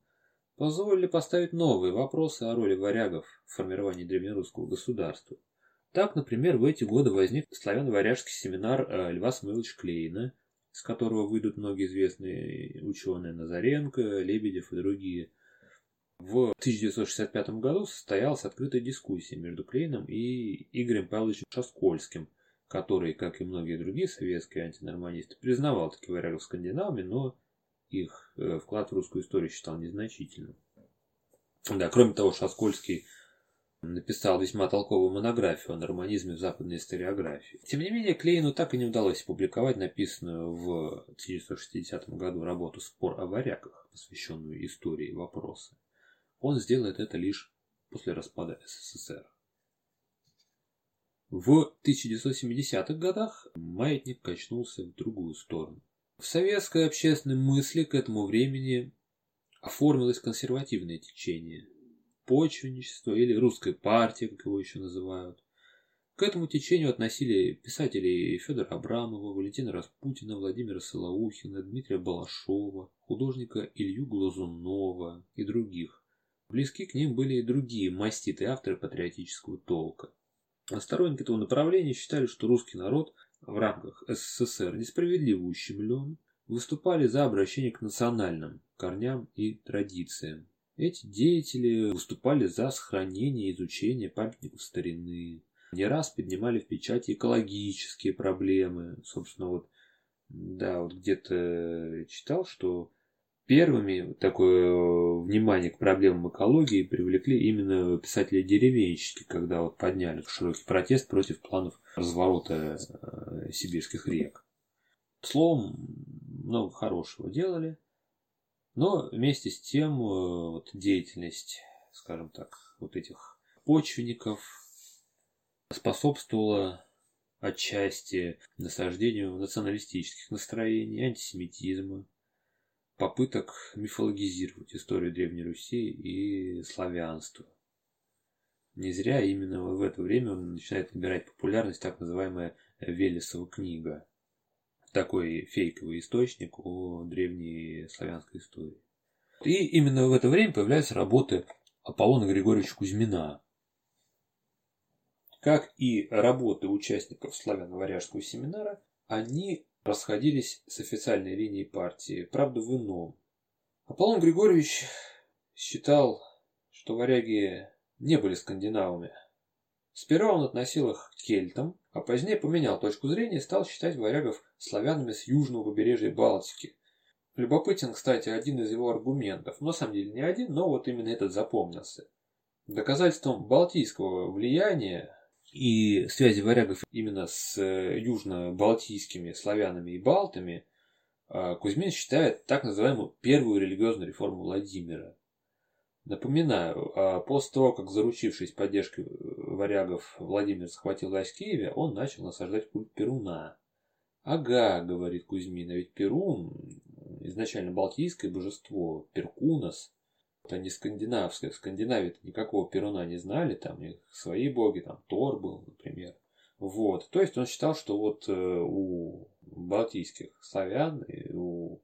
позволили поставить новые вопросы о роли варягов в формировании древнерусского государства. Так, например, в эти годы возник славяно-варяжский семинар э, Льва Самойловича Клейна, из которого выйдут многие известные ученые Назаренко, Лебедев и другие. В 1965 году состоялась открытая дискуссия между Клейном и Игорем Павловичем Шаскольским, который, как и многие другие советские антинорманисты, признавал таки варягов скандинавами, но их э, вклад в русскую историю считал незначительным. Да, кроме того, Шаскольский написал весьма толковую монографию о норманизме в западной историографии. Тем не менее, Клейну так и не удалось опубликовать написанную в 1960 году работу «Спор о варягах», посвященную истории вопроса. Он сделает это лишь после распада СССР. В 1970-х годах маятник качнулся в другую сторону. В советской общественной мысли к этому времени оформилось консервативное течение, почвенничество или русская партия, как его еще называют. К этому течению относили писателей Федора Абрамова, Валентина Распутина, Владимира Солоухина, Дмитрия Балашова, художника Илью Глазунова и других. Близки к ним были и другие маститые авторы патриотического толка. А сторонники этого направления считали, что русский народ в рамках СССР несправедливо ущемлен, выступали за обращение к национальным корням и традициям. Эти деятели выступали за сохранение и изучение памятников старины, не раз поднимали в печати экологические проблемы. Собственно, вот, да, вот где-то читал, что Первыми такое э, внимание к проблемам экологии привлекли именно писатели-деревенщики, когда вот подняли широкий протест против планов разворота э, сибирских рек. Словом, много хорошего делали. Но вместе с тем э, вот, деятельность, скажем так, вот этих почвенников способствовала отчасти насаждению националистических настроений, антисемитизма, попыток мифологизировать историю Древней Руси и славянства. Не зря именно в это время начинает набирать популярность так называемая Велесова книга. Такой фейковый источник о древней славянской истории. И именно в это время появляются работы Аполлона Григорьевича Кузьмина. Как и работы участников славяно-варяжского семинара, они расходились с официальной линией партии, правда в ином. Аполлон Григорьевич считал, что варяги не были скандинавами. Сперва он относил их к кельтам, а позднее поменял точку зрения и стал считать варягов славянами с южного побережья Балтики. Любопытен, кстати, один из его аргументов. На самом деле не один, но вот именно этот запомнился. Доказательством балтийского влияния и связи варягов именно с э, южно-балтийскими славянами и балтами а, Кузьмин считает так называемую первую религиозную реформу Владимира. Напоминаю, а, после того, как заручившись поддержкой варягов Владимир захватил власть в Киеве, он начал насаждать культ Перуна. «Ага», — говорит Кузьмин, — «а ведь Перун изначально балтийское божество, Перкунос, это не скандинавское. В Скандинавии никакого Перуна не знали, там у них свои боги, там Тор был, например. Вот. То есть он считал, что вот э, у балтийских славян у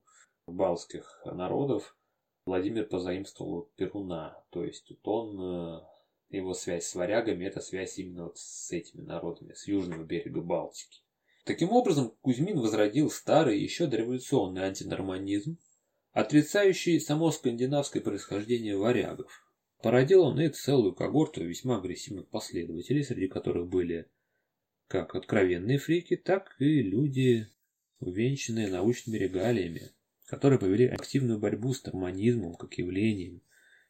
балтских народов Владимир позаимствовал Перуна. То есть вот он, э, его связь с варягами, это связь именно вот с этими народами, с южного берега Балтики. Таким образом, Кузьмин возродил старый, еще дореволюционный антинорманизм, отрицающий само скандинавское происхождение варягов. Породил он и целую когорту весьма агрессивных последователей, среди которых были как откровенные фрики, так и люди, увенчанные научными регалиями, которые повели активную борьбу с норманизмом как явлением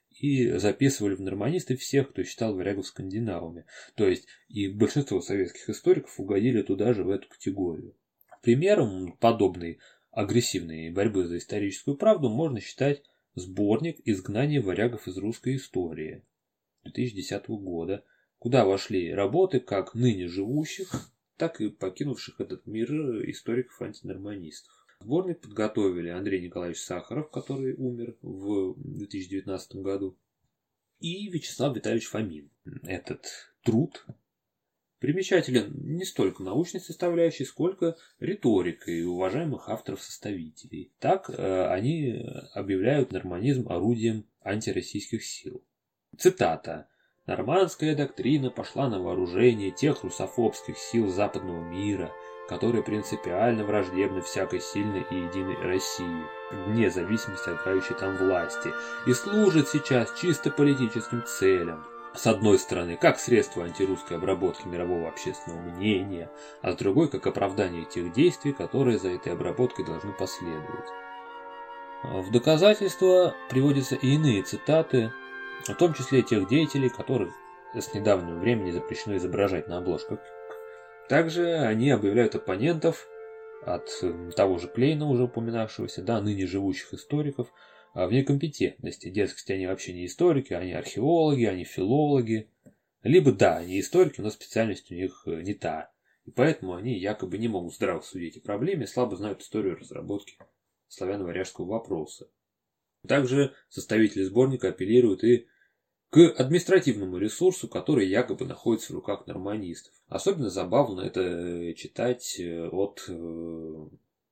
и записывали в норманисты всех, кто считал варягов скандинавами. То есть и большинство советских историков угодили туда же в эту категорию. Примером подобной агрессивной борьбы за историческую правду можно считать сборник «Изгнание варягов из русской истории» 2010 года, куда вошли работы как ныне живущих, так и покинувших этот мир историков-антинорманистов. Сборник подготовили Андрей Николаевич Сахаров, который умер в 2019 году, и Вячеслав Витальевич Фомин. Этот труд примечателен не столько научной составляющей, сколько риторикой уважаемых авторов-составителей. Так э, они объявляют норманизм орудием антироссийских сил. Цитата. «Нормандская доктрина пошла на вооружение тех русофобских сил западного мира, которые принципиально враждебны всякой сильной и единой России, вне зависимости от правящей там власти, и служит сейчас чисто политическим целям, с одной стороны, как средство антирусской обработки мирового общественного мнения, а с другой, как оправдание тех действий, которые за этой обработкой должны последовать. В доказательство приводятся и иные цитаты, в том числе тех деятелей, которых с недавнего времени запрещено изображать на обложках. Также они объявляют оппонентов от того же Клейна, уже упоминавшегося, да, ныне живущих историков, в некомпетентности. Дескать, они вообще не историки, они археологи, они филологи. Либо да, они историки, но специальность у них э, не та. И поэтому они якобы не могут здраво судить о проблеме, слабо знают историю разработки славяно-варяжского вопроса. Также составители сборника апеллируют и к административному ресурсу, который якобы находится в руках норманистов. Особенно забавно это э, читать э, от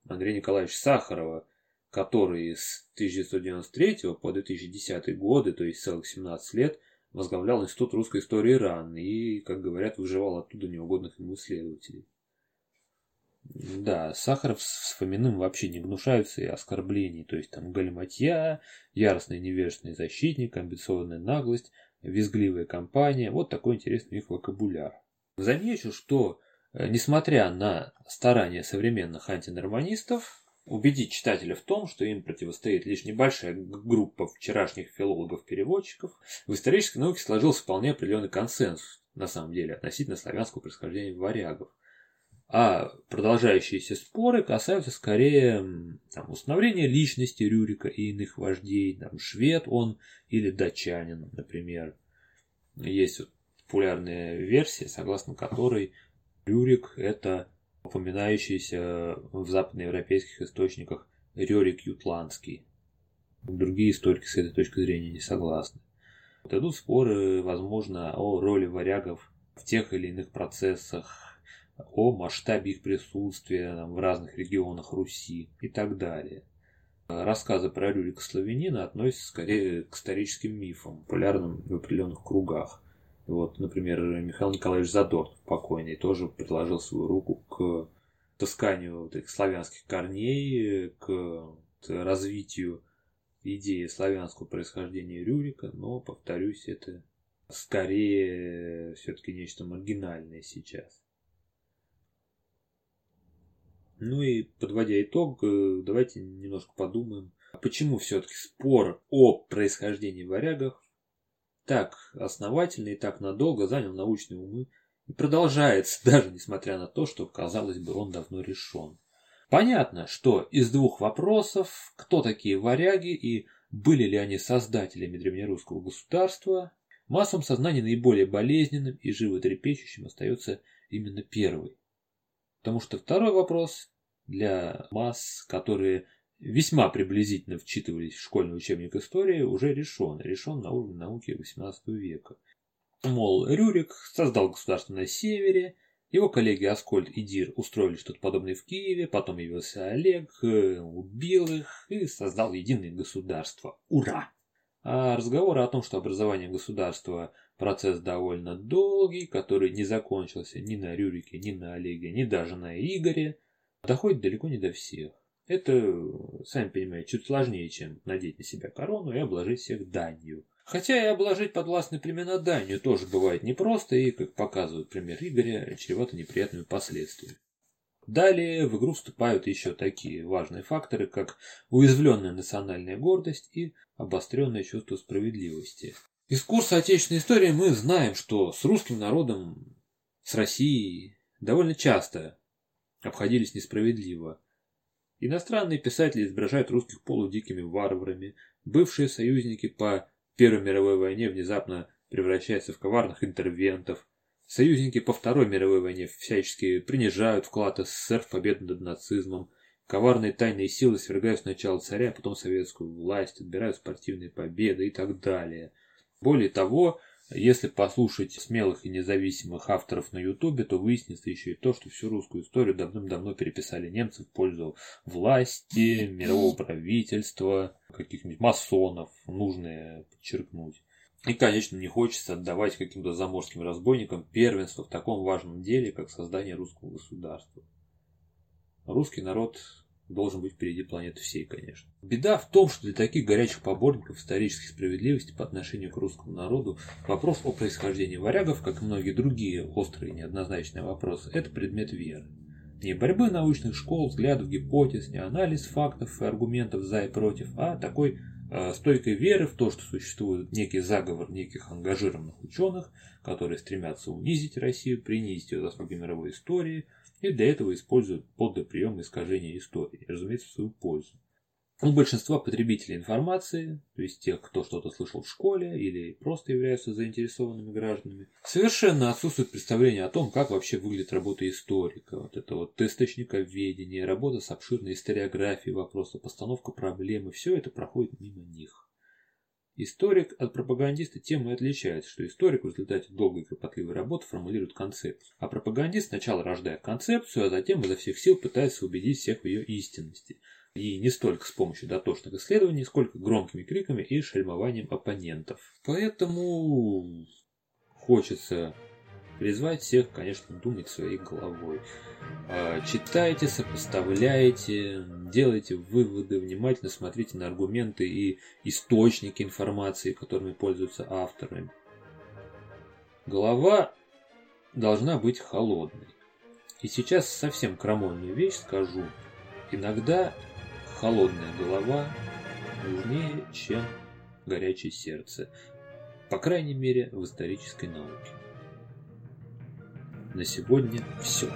Андрея Николаевича Сахарова, который с 1993 по 2010 годы, то есть целых 17 лет, возглавлял Институт русской истории РАН и, как говорят, выживал оттуда неугодных ему исследователей. Да, Сахаров с Фоминым вообще не гнушаются и оскорблений, то есть там галиматья, яростный невежественный защитник, амбициозная наглость, визгливая компания, вот такой интересный их вокабуляр. Замечу, что, э, несмотря на старания современных антинорманистов, убедить читателя в том, что им противостоит лишь небольшая группа вчерашних филологов-переводчиков, в исторической науке сложился вполне определенный консенсус, на самом деле, относительно славянского происхождения варягов. А продолжающиеся споры касаются скорее там, установления личности Рюрика и иных вождей, там, швед он или датчанин, например. Есть вот популярная версия, согласно которой Рюрик – это упоминающийся в западноевропейских источниках Рерик Ютландский. Другие историки с этой точки зрения не согласны. Идут споры, возможно, о роли варягов в тех или иных процессах, о масштабе их присутствия там, в разных регионах Руси и так далее. Рассказы про Рюрика Славянина относятся скорее к историческим мифам, популярным в определенных кругах. Вот, например, Михаил Николаевич Задорнов, покойный, тоже предложил свою руку к тасканию вот этих славянских корней, к развитию идеи славянского происхождения Рюрика, но, повторюсь, это скорее все-таки нечто маргинальное сейчас. Ну и подводя итог, э, давайте немножко подумаем, почему все-таки спор о происхождении варягов так основательно и так надолго занял научные умы и продолжается, <laughs> даже несмотря на то, что, казалось бы, он давно решен. Понятно, что из двух вопросов, кто такие варяги и были ли они создателями древнерусского государства, массовом сознания наиболее болезненным и животрепещущим остается именно первый. Потому что второй вопрос для масс, которые весьма приблизительно вчитывались в школьный учебник истории, уже решен. Решен на уровне науки XVIII века. Мол, Рюрик создал государство на севере, его коллеги Аскольд и Дир устроили что-то подобное в Киеве, потом явился Олег, э, убил их и создал единое государство. Ура! А разговоры о том, что образование государства процесс довольно долгий, который не закончился ни на Рюрике, ни на Олеге, ни даже на Игоре, доходит далеко не до всех. Это, сами понимаете, чуть сложнее, чем надеть на себя корону и обложить всех данью. Хотя и обложить подвластные племена данью тоже бывает непросто и, как показывает пример Игоря, чревато неприятными последствиями. Далее в игру вступают еще такие важные факторы, как уязвленная национальная гордость и обостренное чувство справедливости. Из курса отечественной истории мы знаем, что с русским народом, с Россией довольно часто обходились несправедливо. Иностранные писатели изображают русских полудикими варварами, бывшие союзники по Первой мировой войне внезапно превращаются в коварных интервентов, союзники по Второй мировой войне всячески принижают вклад СССР в победу над нацизмом, коварные тайные силы свергают сначала царя, а потом советскую власть, отбирают спортивные победы и так далее. Более того, если послушать смелых и независимых авторов на Ютубе, то выяснится еще и то, что всю русскую историю давным-давно переписали немцы в пользу власти, мирового правительства, каких-нибудь масонов, нужно подчеркнуть. И, конечно, не хочется отдавать каким-то заморским разбойникам первенство в таком важном деле, как создание русского государства. Русский народ должен быть впереди планеты всей, конечно. Беда в том, что для таких горячих поборников исторической справедливости по отношению к русскому народу вопрос о происхождении варягов, как и многие другие острые неоднозначные вопросы, это предмет веры. Не борьбы научных школ, взглядов, гипотез, не анализ фактов и аргументов за и против, а такой э, стойкой веры в то, что существует некий заговор неких ангажированных ученых, которые стремятся унизить Россию, принизить ее заслуги мировой истории – и для этого используют прием искажения истории, разумеется, в свою пользу. У большинства потребителей информации, то есть тех, кто что-то слышал в школе или просто являются заинтересованными гражданами, совершенно отсутствует представление о том, как вообще выглядит работа историка. Вот это вот источниковедение, работа с обширной историографией вопроса, постановка проблемы, все это проходит мимо них. Историк от пропагандиста тем и отличается, что историк в результате долгой и кропотливой работы формулирует концепцию, а пропагандист сначала рождает концепцию, а затем изо всех сил пытается убедить всех в ее истинности. И не столько с помощью дотошных исследований, сколько громкими криками и шельмованием оппонентов. Поэтому хочется призвать всех, конечно, думать своей головой. А, читайте, сопоставляйте, делайте выводы, внимательно смотрите на аргументы и источники информации, которыми пользуются авторы. Голова должна быть холодной. И сейчас совсем крамольную вещь скажу. Иногда холодная голова нужнее, чем горячее сердце. По крайней мере, в исторической науке на сегодня все.